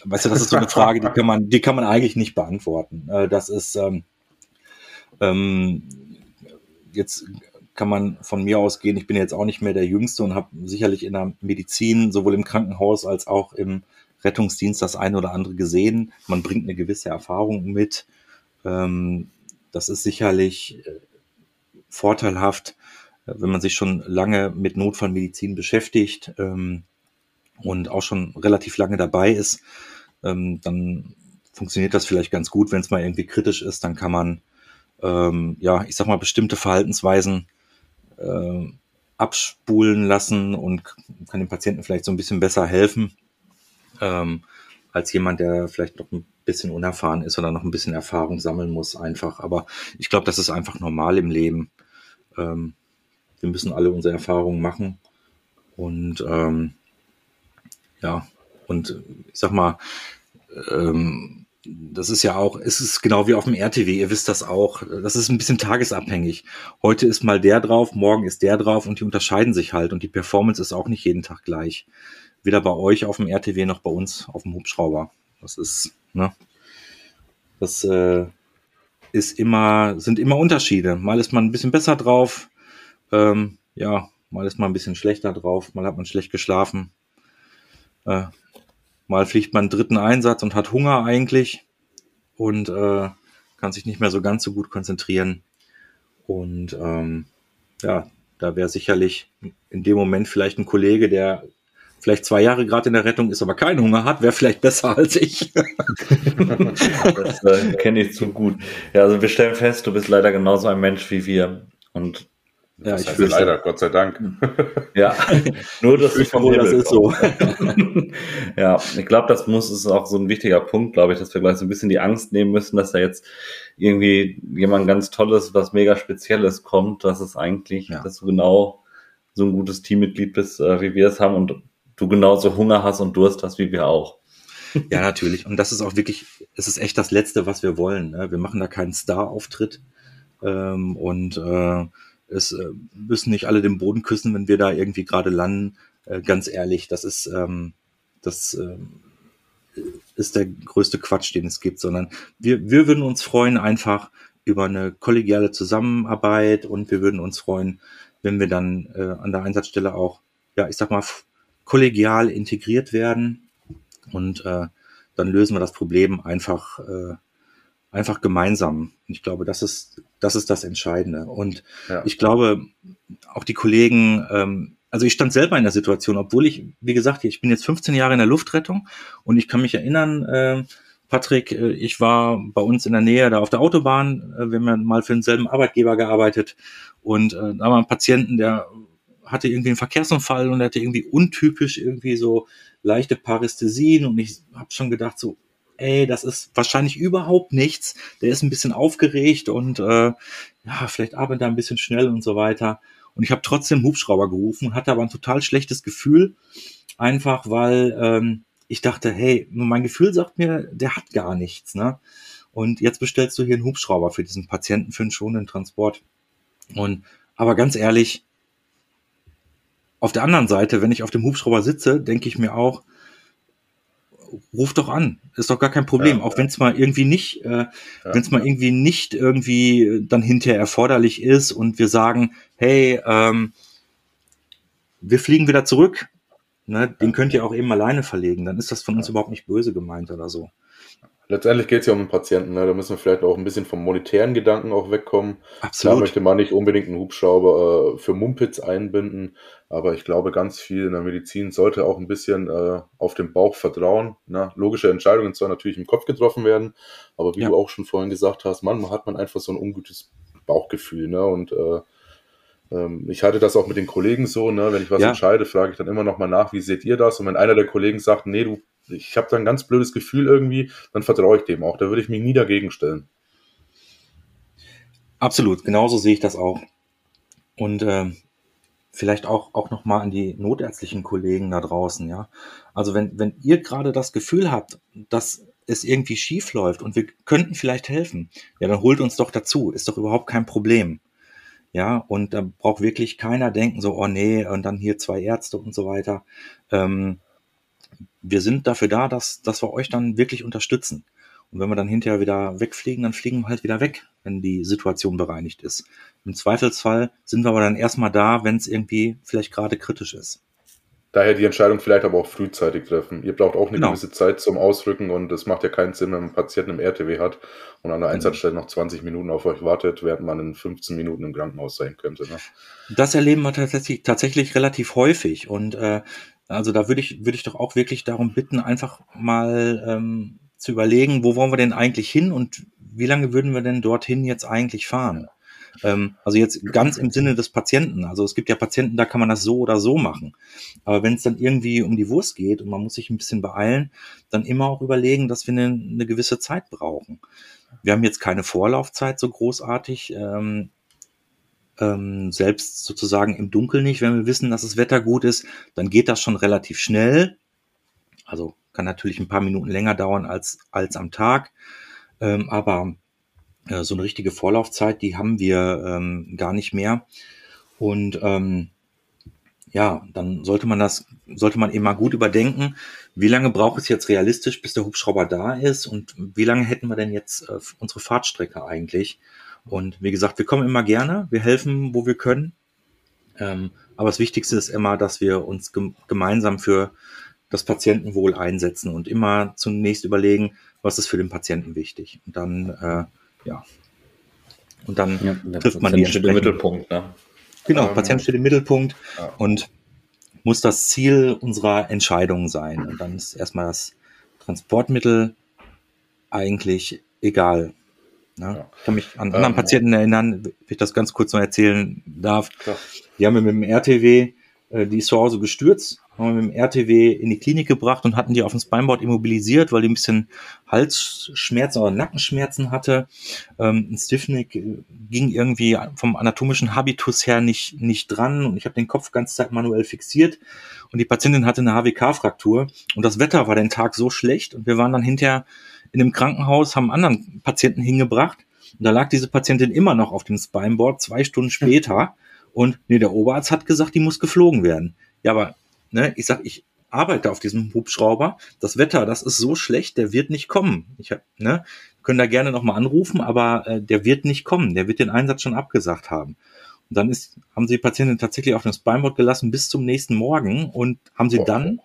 [SPEAKER 3] weißt du, das ist so eine Frage, die kann man, die kann man eigentlich nicht beantworten. Äh, das ist ähm, ähm, jetzt kann man von mir ausgehen, ich bin jetzt auch nicht mehr der Jüngste und habe sicherlich in der Medizin, sowohl im Krankenhaus als auch im Rettungsdienst das eine oder andere gesehen. Man bringt eine gewisse Erfahrung mit. Ähm, das ist sicherlich äh, vorteilhaft, wenn man sich schon lange mit Notfallmedizin beschäftigt ähm, und auch schon relativ lange dabei ist. Ähm, dann funktioniert das vielleicht ganz gut. Wenn es mal irgendwie kritisch ist, dann kann man, ähm, ja, ich sag mal, bestimmte Verhaltensweisen äh, abspulen lassen und kann dem Patienten vielleicht so ein bisschen besser helfen, ähm, als jemand, der vielleicht noch ein bisschen unerfahren ist oder noch ein bisschen Erfahrung sammeln muss einfach. Aber ich glaube, das ist einfach normal im Leben. Ähm, wir müssen alle unsere Erfahrungen machen und ähm, ja, und ich sag mal, ähm, das ist ja auch, es ist genau wie auf dem RTW, ihr wisst das auch, das ist ein bisschen tagesabhängig. Heute ist mal der drauf, morgen ist der drauf und die unterscheiden sich halt und die Performance ist auch nicht jeden Tag gleich. Weder bei euch auf dem RTW noch bei uns auf dem Hubschrauber. Das ist, ne? Das äh, ist immer, sind immer Unterschiede. Mal ist man ein bisschen besser drauf, ähm, ja, mal ist man ein bisschen schlechter drauf, mal hat man schlecht geschlafen. Äh, Mal fliegt man einen dritten Einsatz und hat Hunger eigentlich und äh, kann sich nicht mehr so ganz so gut konzentrieren. Und ähm, ja, da wäre sicherlich in dem Moment vielleicht ein Kollege, der vielleicht zwei Jahre gerade in der Rettung ist, aber keinen Hunger hat, wäre vielleicht besser als ich.
[SPEAKER 1] das äh, kenne ich zu gut. Ja, also wir stellen fest, du bist leider genauso ein Mensch wie wir. Und
[SPEAKER 2] ja, ich fühle leider, Gott sei Dank.
[SPEAKER 1] Ja, nur dass vom Himmel das ist so. ja, ich glaube, das muss ist auch so ein wichtiger Punkt, glaube ich, dass wir gleich so ein bisschen die Angst nehmen müssen, dass da jetzt irgendwie jemand ganz Tolles, was mega Spezielles kommt, dass es eigentlich, ja. dass du genau so ein gutes Teammitglied bist, äh, wie wir es haben und du genauso Hunger hast und Durst hast wie wir auch.
[SPEAKER 3] Ja, natürlich. Und das ist auch wirklich, es ist echt das Letzte, was wir wollen. Ne? Wir machen da keinen Star-Auftritt. Ähm, und äh, es äh, müssen nicht alle den Boden küssen, wenn wir da irgendwie gerade landen. Äh, ganz ehrlich, das ist, ähm, das äh, ist der größte Quatsch, den es gibt, sondern wir, wir würden uns freuen einfach über eine kollegiale Zusammenarbeit und wir würden uns freuen, wenn wir dann äh, an der Einsatzstelle auch, ja, ich sag mal, kollegial integriert werden und äh, dann lösen wir das Problem einfach äh, einfach gemeinsam. Ich glaube, das ist, das ist das Entscheidende. Und ja. ich glaube, auch die Kollegen, ähm, also ich stand selber in der Situation, obwohl ich, wie gesagt, ich bin jetzt 15 Jahre in der Luftrettung und ich kann mich erinnern, äh, Patrick, äh, ich war bei uns in der Nähe da auf der Autobahn, äh, wir haben ja mal für denselben Arbeitgeber gearbeitet und äh, da war ein Patienten, der hatte irgendwie einen Verkehrsunfall und hatte irgendwie untypisch irgendwie so leichte Parästhesien und ich habe schon gedacht so, ey, das ist wahrscheinlich überhaupt nichts. Der ist ein bisschen aufgeregt und äh, ja, vielleicht arbeitet er ein bisschen schnell und so weiter. Und ich habe trotzdem Hubschrauber gerufen und hatte aber ein total schlechtes Gefühl, einfach weil ähm, ich dachte, hey, mein Gefühl sagt mir, der hat gar nichts, ne? Und jetzt bestellst du hier einen Hubschrauber für diesen Patienten für einen schonenden Transport. Und aber ganz ehrlich, auf der anderen Seite, wenn ich auf dem Hubschrauber sitze, denke ich mir auch, ruf doch an, ist doch gar kein Problem, ja, auch wenn es mal irgendwie nicht, äh, ja, wenn es mal irgendwie nicht irgendwie dann hinterher erforderlich ist und wir sagen, hey, ähm, wir fliegen wieder zurück, ne, den könnt ihr auch eben alleine verlegen, dann ist das von uns überhaupt nicht böse gemeint oder so
[SPEAKER 2] letztendlich geht es ja um den Patienten. Ne? Da müssen wir vielleicht auch ein bisschen vom monetären Gedanken auch wegkommen. Absolut. Da möchte man nicht unbedingt einen Hubschrauber äh, für Mumpitz einbinden, aber ich glaube, ganz viel in der Medizin sollte auch ein bisschen äh, auf den Bauch vertrauen. Ne? Logische Entscheidungen zwar natürlich im Kopf getroffen werden, aber wie ja. du auch schon vorhin gesagt hast, manchmal hat man einfach so ein ungutes Bauchgefühl. Ne? Und äh, ähm, ich halte das auch mit den Kollegen so, ne? wenn ich was ja. entscheide, frage ich dann immer noch mal nach, wie seht ihr das? Und wenn einer der Kollegen sagt, nee, du ich habe da ein ganz blödes Gefühl irgendwie, dann vertraue ich dem auch. Da würde ich mich nie dagegen stellen.
[SPEAKER 3] Absolut, genauso sehe ich das auch. Und äh, vielleicht auch, auch nochmal an die notärztlichen Kollegen da draußen, ja. Also wenn, wenn ihr gerade das Gefühl habt, dass es irgendwie schief läuft und wir könnten vielleicht helfen, ja, dann holt uns doch dazu, ist doch überhaupt kein Problem. Ja, und da braucht wirklich keiner denken, so, oh nee, und dann hier zwei Ärzte und so weiter. Ähm, wir sind dafür da, dass, dass wir euch dann wirklich unterstützen. Und wenn wir dann hinterher wieder wegfliegen, dann fliegen wir halt wieder weg, wenn die Situation bereinigt ist. Im Zweifelsfall sind wir aber dann erstmal da, wenn es irgendwie vielleicht gerade kritisch ist.
[SPEAKER 2] Daher die Entscheidung vielleicht aber auch frühzeitig treffen. Ihr braucht auch eine genau. gewisse Zeit zum Ausrücken und es macht ja keinen Sinn, wenn man einen Patienten im RTW hat und an der Einsatzstelle noch 20 Minuten auf euch wartet, während man in 15 Minuten im Krankenhaus sein könnte. Ne?
[SPEAKER 3] Das erleben wir tatsächlich, tatsächlich relativ häufig und äh, also da würde ich, würde ich doch auch wirklich darum bitten, einfach mal ähm, zu überlegen, wo wollen wir denn eigentlich hin und wie lange würden wir denn dorthin jetzt eigentlich fahren? Ähm, also jetzt ganz im Sinne des Patienten. Also es gibt ja Patienten, da kann man das so oder so machen. Aber wenn es dann irgendwie um die Wurst geht und man muss sich ein bisschen beeilen, dann immer auch überlegen, dass wir eine, eine gewisse Zeit brauchen. Wir haben jetzt keine Vorlaufzeit so großartig. Ähm, ähm, selbst sozusagen im Dunkeln nicht. Wenn wir wissen, dass das Wetter gut ist, dann geht das schon relativ schnell. Also kann natürlich ein paar Minuten länger dauern als, als am Tag. Ähm, aber äh, so eine richtige Vorlaufzeit, die haben wir ähm, gar nicht mehr. Und ähm, ja, dann sollte man das, sollte man eben mal gut überdenken, wie lange braucht es jetzt realistisch, bis der Hubschrauber da ist und wie lange hätten wir denn jetzt äh, unsere Fahrtstrecke eigentlich? Und wie gesagt, wir kommen immer gerne, wir helfen, wo wir können. Ähm, aber das Wichtigste ist immer, dass wir uns gem gemeinsam für das Patientenwohl einsetzen und immer zunächst überlegen, was ist für den Patienten wichtig. Und dann, äh, ja, und dann ja, trifft man die
[SPEAKER 1] steht im Mittelpunkt. Ne?
[SPEAKER 3] Genau, ähm, Patient steht im Mittelpunkt ja. und muss das Ziel unserer Entscheidung sein. Und dann ist erstmal das Transportmittel eigentlich egal. Ne? Ja. Ich kann mich an anderen ähm, Patienten erinnern, wenn ich das ganz kurz noch erzählen darf. Klar. Die haben wir mit dem RTW, äh, die ist zu Hause gestürzt, haben wir mit dem RTW in die Klinik gebracht und hatten die auf dem Spineboard immobilisiert, weil die ein bisschen Halsschmerzen oder Nackenschmerzen hatte. Ähm, ein Stiffneck äh, ging irgendwie vom anatomischen Habitus her nicht, nicht dran und ich habe den Kopf ganz Zeit manuell fixiert und die Patientin hatte eine HWK-Fraktur und das Wetter war den Tag so schlecht und wir waren dann hinterher in einem Krankenhaus, haben einen anderen Patienten hingebracht. Und da lag diese Patientin immer noch auf dem Spineboard, zwei Stunden später. Und nee, der Oberarzt hat gesagt, die muss geflogen werden. Ja, aber ne, ich sag, ich arbeite auf diesem Hubschrauber. Das Wetter, das ist so schlecht, der wird nicht kommen. Ich hab, ne, können da gerne nochmal anrufen, aber äh, der wird nicht kommen. Der wird den Einsatz schon abgesagt haben. Und dann ist, haben sie die Patientin tatsächlich auf dem Spineboard gelassen bis zum nächsten Morgen und haben sie oh. dann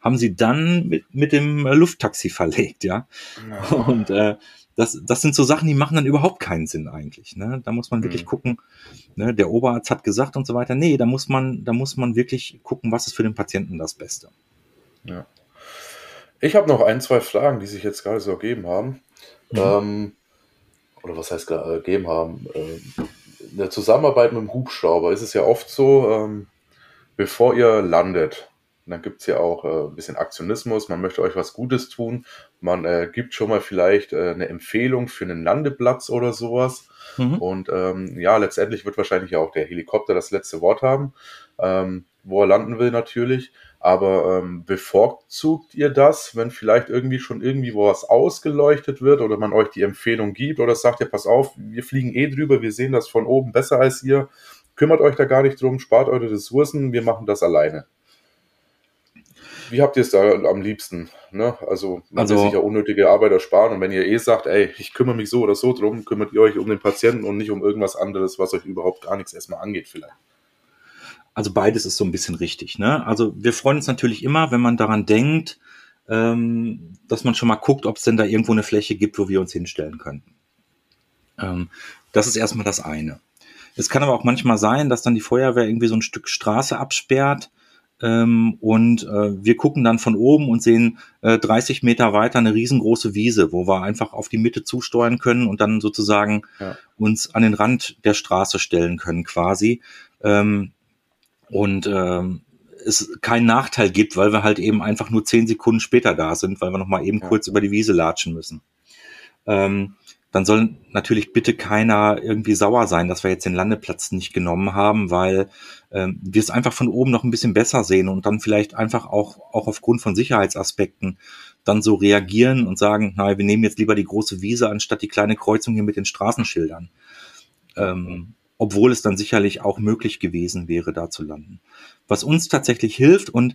[SPEAKER 3] haben sie dann mit, mit dem äh, Lufttaxi verlegt, ja. ja. Und äh, das, das sind so Sachen, die machen dann überhaupt keinen Sinn eigentlich. Ne? Da muss man wirklich mhm. gucken, ne? der Oberarzt hat gesagt und so weiter. Nee, da muss man, da muss man wirklich gucken, was ist für den Patienten das Beste.
[SPEAKER 2] Ja. Ich habe noch ein, zwei Fragen, die sich jetzt gerade so ergeben haben. Mhm. Ähm, oder was heißt ergeben haben? Ähm, in der Zusammenarbeit mit dem Hubschrauber ist es ja oft so, ähm, bevor ihr landet, dann gibt es ja auch äh, ein bisschen Aktionismus, man möchte euch was Gutes tun, man äh, gibt schon mal vielleicht äh, eine Empfehlung für einen Landeplatz oder sowas. Mhm. Und ähm, ja, letztendlich wird wahrscheinlich auch der Helikopter das letzte Wort haben, ähm, wo er landen will natürlich. Aber ähm, bevorzugt ihr das, wenn vielleicht irgendwie schon irgendwie was ausgeleuchtet wird oder man euch die Empfehlung gibt oder sagt ihr, pass auf, wir fliegen eh drüber, wir sehen das von oben besser als ihr, kümmert euch da gar nicht drum, spart eure Ressourcen, wir machen das alleine. Wie habt ihr es da am liebsten? Ne? Also man also, will sich ja unnötige Arbeit ersparen und wenn ihr eh sagt, ey, ich kümmere mich so oder so drum, kümmert ihr euch um den Patienten und nicht um irgendwas anderes, was euch überhaupt gar nichts erstmal angeht vielleicht.
[SPEAKER 3] Also beides ist so ein bisschen richtig. Ne? Also wir freuen uns natürlich immer, wenn man daran denkt, ähm, dass man schon mal guckt, ob es denn da irgendwo eine Fläche gibt, wo wir uns hinstellen könnten. Ähm, das ist erstmal das eine. Es kann aber auch manchmal sein, dass dann die Feuerwehr irgendwie so ein Stück Straße absperrt ähm, und äh, wir gucken dann von oben und sehen äh, 30 Meter weiter eine riesengroße Wiese, wo wir einfach auf die Mitte zusteuern können und dann sozusagen ja. uns an den Rand der Straße stellen können quasi. Ähm, und ähm, es keinen Nachteil gibt, weil wir halt eben einfach nur zehn Sekunden später da sind, weil wir noch mal eben ja. kurz über die Wiese latschen müssen. Ähm, dann soll natürlich bitte keiner irgendwie sauer sein, dass wir jetzt den Landeplatz nicht genommen haben, weil ähm, wir es einfach von oben noch ein bisschen besser sehen und dann vielleicht einfach auch, auch aufgrund von Sicherheitsaspekten dann so reagieren und sagen, na, wir nehmen jetzt lieber die große Wiese anstatt die kleine Kreuzung hier mit den Straßenschildern. Ähm, obwohl es dann sicherlich auch möglich gewesen wäre, da zu landen. Was uns tatsächlich hilft und äh,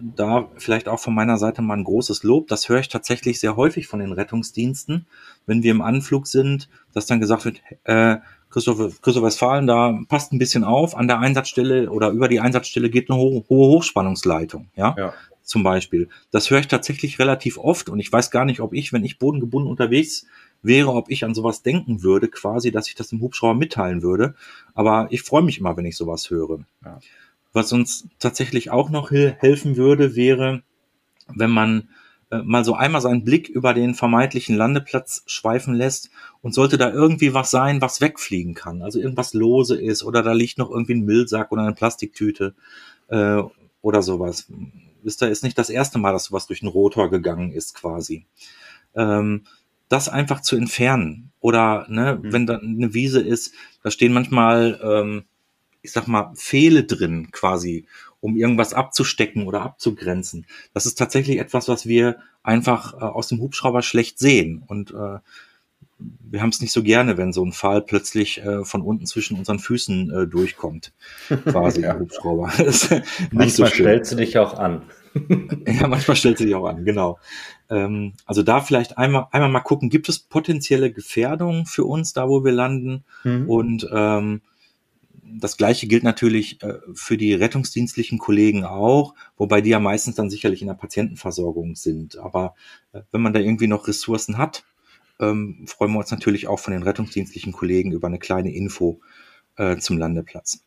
[SPEAKER 3] da vielleicht auch von meiner Seite mal ein großes Lob, das höre ich tatsächlich sehr häufig von den Rettungsdiensten, wenn wir im Anflug sind, dass dann gesagt wird, äh, Christoph, Christoph Westfalen, da passt ein bisschen auf, an der Einsatzstelle oder über die Einsatzstelle geht eine hohe, hohe Hochspannungsleitung, ja? ja, zum Beispiel. Das höre ich tatsächlich relativ oft und ich weiß gar nicht, ob ich, wenn ich bodengebunden unterwegs wäre, ob ich an sowas denken würde, quasi, dass ich das dem Hubschrauber mitteilen würde. Aber ich freue mich immer, wenn ich sowas höre. Ja. Was uns tatsächlich auch noch helfen würde, wäre, wenn man äh, mal so einmal seinen Blick über den vermeintlichen Landeplatz schweifen lässt und sollte da irgendwie was sein, was wegfliegen kann, also irgendwas lose ist oder da liegt noch irgendwie ein Müllsack oder eine Plastiktüte äh, oder sowas. Wisst ihr, ist nicht das erste Mal, dass sowas durch den Rotor gegangen ist quasi. Ähm, das einfach zu entfernen. Oder ne, mhm. wenn da eine Wiese ist, da stehen manchmal, ähm, ich sag mal, Pfähle drin quasi, um irgendwas abzustecken oder abzugrenzen. Das ist tatsächlich etwas, was wir einfach äh, aus dem Hubschrauber schlecht sehen. Und äh, wir haben es nicht so gerne, wenn so ein Pfahl plötzlich äh, von unten zwischen unseren Füßen äh, durchkommt. Quasi ja. Hubschrauber.
[SPEAKER 1] Manchmal so stellst du dich auch an.
[SPEAKER 3] ja, manchmal stellt sie sich auch an, genau. Ähm, also da vielleicht einmal, einmal mal gucken, gibt es potenzielle Gefährdungen für uns, da wo wir landen? Mhm. Und ähm, das gleiche gilt natürlich äh, für die rettungsdienstlichen Kollegen auch, wobei die ja meistens dann sicherlich in der Patientenversorgung sind. Aber äh, wenn man da irgendwie noch Ressourcen hat, ähm, freuen wir uns natürlich auch von den rettungsdienstlichen Kollegen über eine kleine Info äh, zum Landeplatz.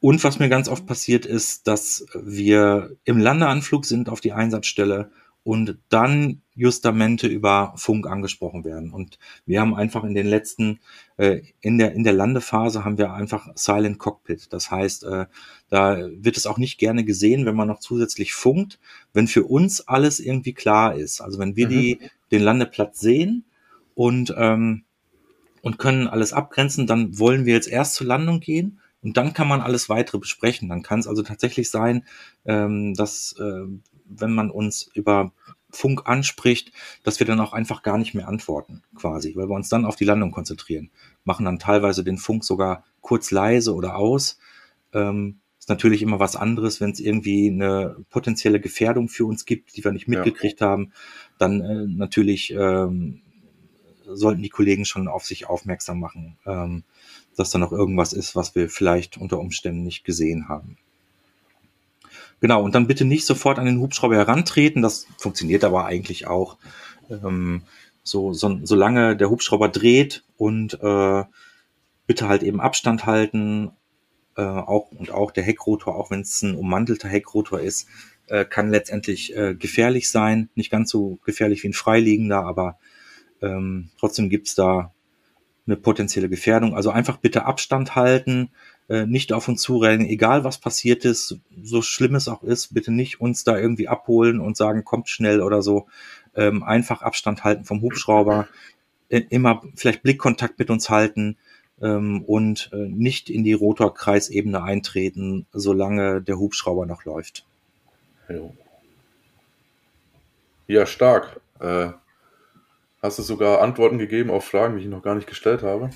[SPEAKER 3] Und was mir ganz oft passiert ist, dass wir im Landeanflug sind auf die Einsatzstelle und dann Justamente über Funk angesprochen werden. Und wir haben einfach in den letzten, äh, in der, in der Landephase haben wir einfach Silent Cockpit. Das heißt, äh, da wird es auch nicht gerne gesehen, wenn man noch zusätzlich funkt, wenn für uns alles irgendwie klar ist. Also wenn wir mhm. die, den Landeplatz sehen und, ähm, und können alles abgrenzen, dann wollen wir jetzt erst zur Landung gehen und dann kann man alles weitere besprechen. Dann kann es also tatsächlich sein, ähm, dass äh, wenn man uns über Funk anspricht, dass wir dann auch einfach gar nicht mehr antworten, quasi, weil wir uns dann auf die Landung konzentrieren. Machen dann teilweise den Funk sogar kurz leise oder aus. Ähm, ist natürlich immer was anderes, wenn es irgendwie eine potenzielle Gefährdung für uns gibt, die wir nicht mitgekriegt ja. haben. Dann äh, natürlich ähm, sollten die Kollegen schon auf sich aufmerksam machen. Ähm, dass da noch irgendwas ist, was wir vielleicht unter Umständen nicht gesehen haben. Genau, und dann bitte nicht sofort an den Hubschrauber herantreten. Das funktioniert aber eigentlich auch. Ähm, so, so, solange der Hubschrauber dreht und äh, bitte halt eben Abstand halten, äh, auch und auch der Heckrotor, auch wenn es ein ummantelter Heckrotor ist, äh, kann letztendlich äh, gefährlich sein. Nicht ganz so gefährlich wie ein freiliegender, aber ähm, trotzdem gibt's da eine potenzielle Gefährdung. Also einfach bitte Abstand halten, äh, nicht auf uns zurennen, egal was passiert ist, so schlimm es auch ist, bitte nicht uns da irgendwie abholen und sagen, kommt schnell oder so. Ähm, einfach Abstand halten vom Hubschrauber, äh, immer vielleicht Blickkontakt mit uns halten ähm, und äh, nicht in die Rotorkreisebene eintreten, solange der Hubschrauber noch läuft.
[SPEAKER 2] Ja, stark. Äh, hast du sogar Antworten gegeben auf Fragen, die ich noch gar nicht gestellt habe?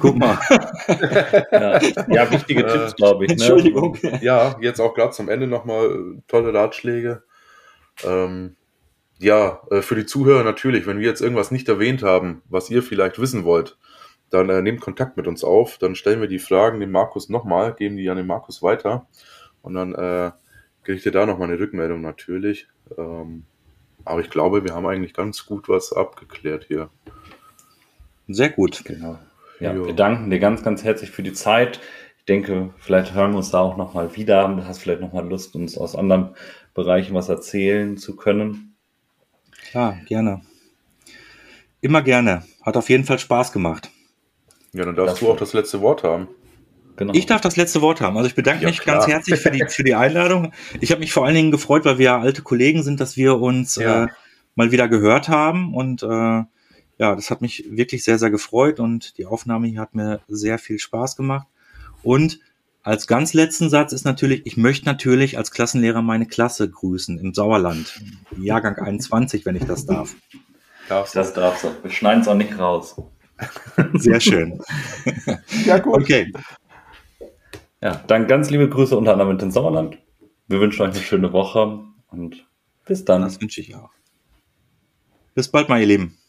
[SPEAKER 3] Guck mal.
[SPEAKER 1] ja. ja, wichtige
[SPEAKER 2] Äh,
[SPEAKER 1] Tipps, glaube ich. Ne?
[SPEAKER 3] Entschuldigung.
[SPEAKER 2] Ja, jetzt auch gerade zum Ende nochmal tolle Ratschläge. Ähm, ja, äh, für die Zuhörer natürlich, wenn wir jetzt irgendwas nicht erwähnt haben, was ihr vielleicht wissen wollt, dann äh, nehmt Kontakt mit uns auf, dann stellen wir die Fragen dem Markus nochmal, geben die an den Markus weiter und dann äh, kriegt ihr da nochmal eine Rückmeldung natürlich. Ähm, aber ich glaube, wir haben eigentlich ganz gut was abgeklärt hier.
[SPEAKER 3] Sehr gut.
[SPEAKER 1] Genau. Ja,
[SPEAKER 2] Jo.
[SPEAKER 1] wir danken dir ganz, ganz herzlich für die Zeit. Ich denke, vielleicht hören wir uns da auch nochmal wieder. Du hast vielleicht nochmal Lust, uns aus anderen Bereichen was erzählen zu können.
[SPEAKER 3] Ja, gerne. Immer gerne. Hat auf jeden Fall Spaß gemacht.
[SPEAKER 2] Ja, dann darfst
[SPEAKER 1] Das-
[SPEAKER 2] du auch das letzte Wort haben.
[SPEAKER 1] Genau.
[SPEAKER 3] Ich darf das letzte Wort haben. Also ich bedanke
[SPEAKER 2] Ja,
[SPEAKER 3] mich
[SPEAKER 2] klar.
[SPEAKER 3] ganz herzlich für die, für die Einladung. Ich habe mich vor allen Dingen gefreut, weil wir ja alte Kollegen sind, dass wir uns
[SPEAKER 2] Ja.
[SPEAKER 3] äh, mal wieder gehört haben. Und äh, ja, das hat mich wirklich sehr, sehr gefreut. Und die Aufnahme hier hat mir sehr viel Spaß gemacht. Und als ganz letzten Satz ist natürlich, ich möchte natürlich als Klassenlehrer meine Klasse grüßen im Sauerland. Jahrgang 21, wenn ich das darf.
[SPEAKER 2] Darfst du.
[SPEAKER 1] das darfst du. Wir schneiden es auch nicht raus.
[SPEAKER 3] Sehr schön.
[SPEAKER 2] Ja, gut.
[SPEAKER 3] Okay.
[SPEAKER 1] Ja, dann ganz liebe Grüße unter anderem in den Sauerland. Wir wünschen euch eine schöne Woche und bis dann.
[SPEAKER 3] Das wünsche ich auch. Bis bald ihr Lieben.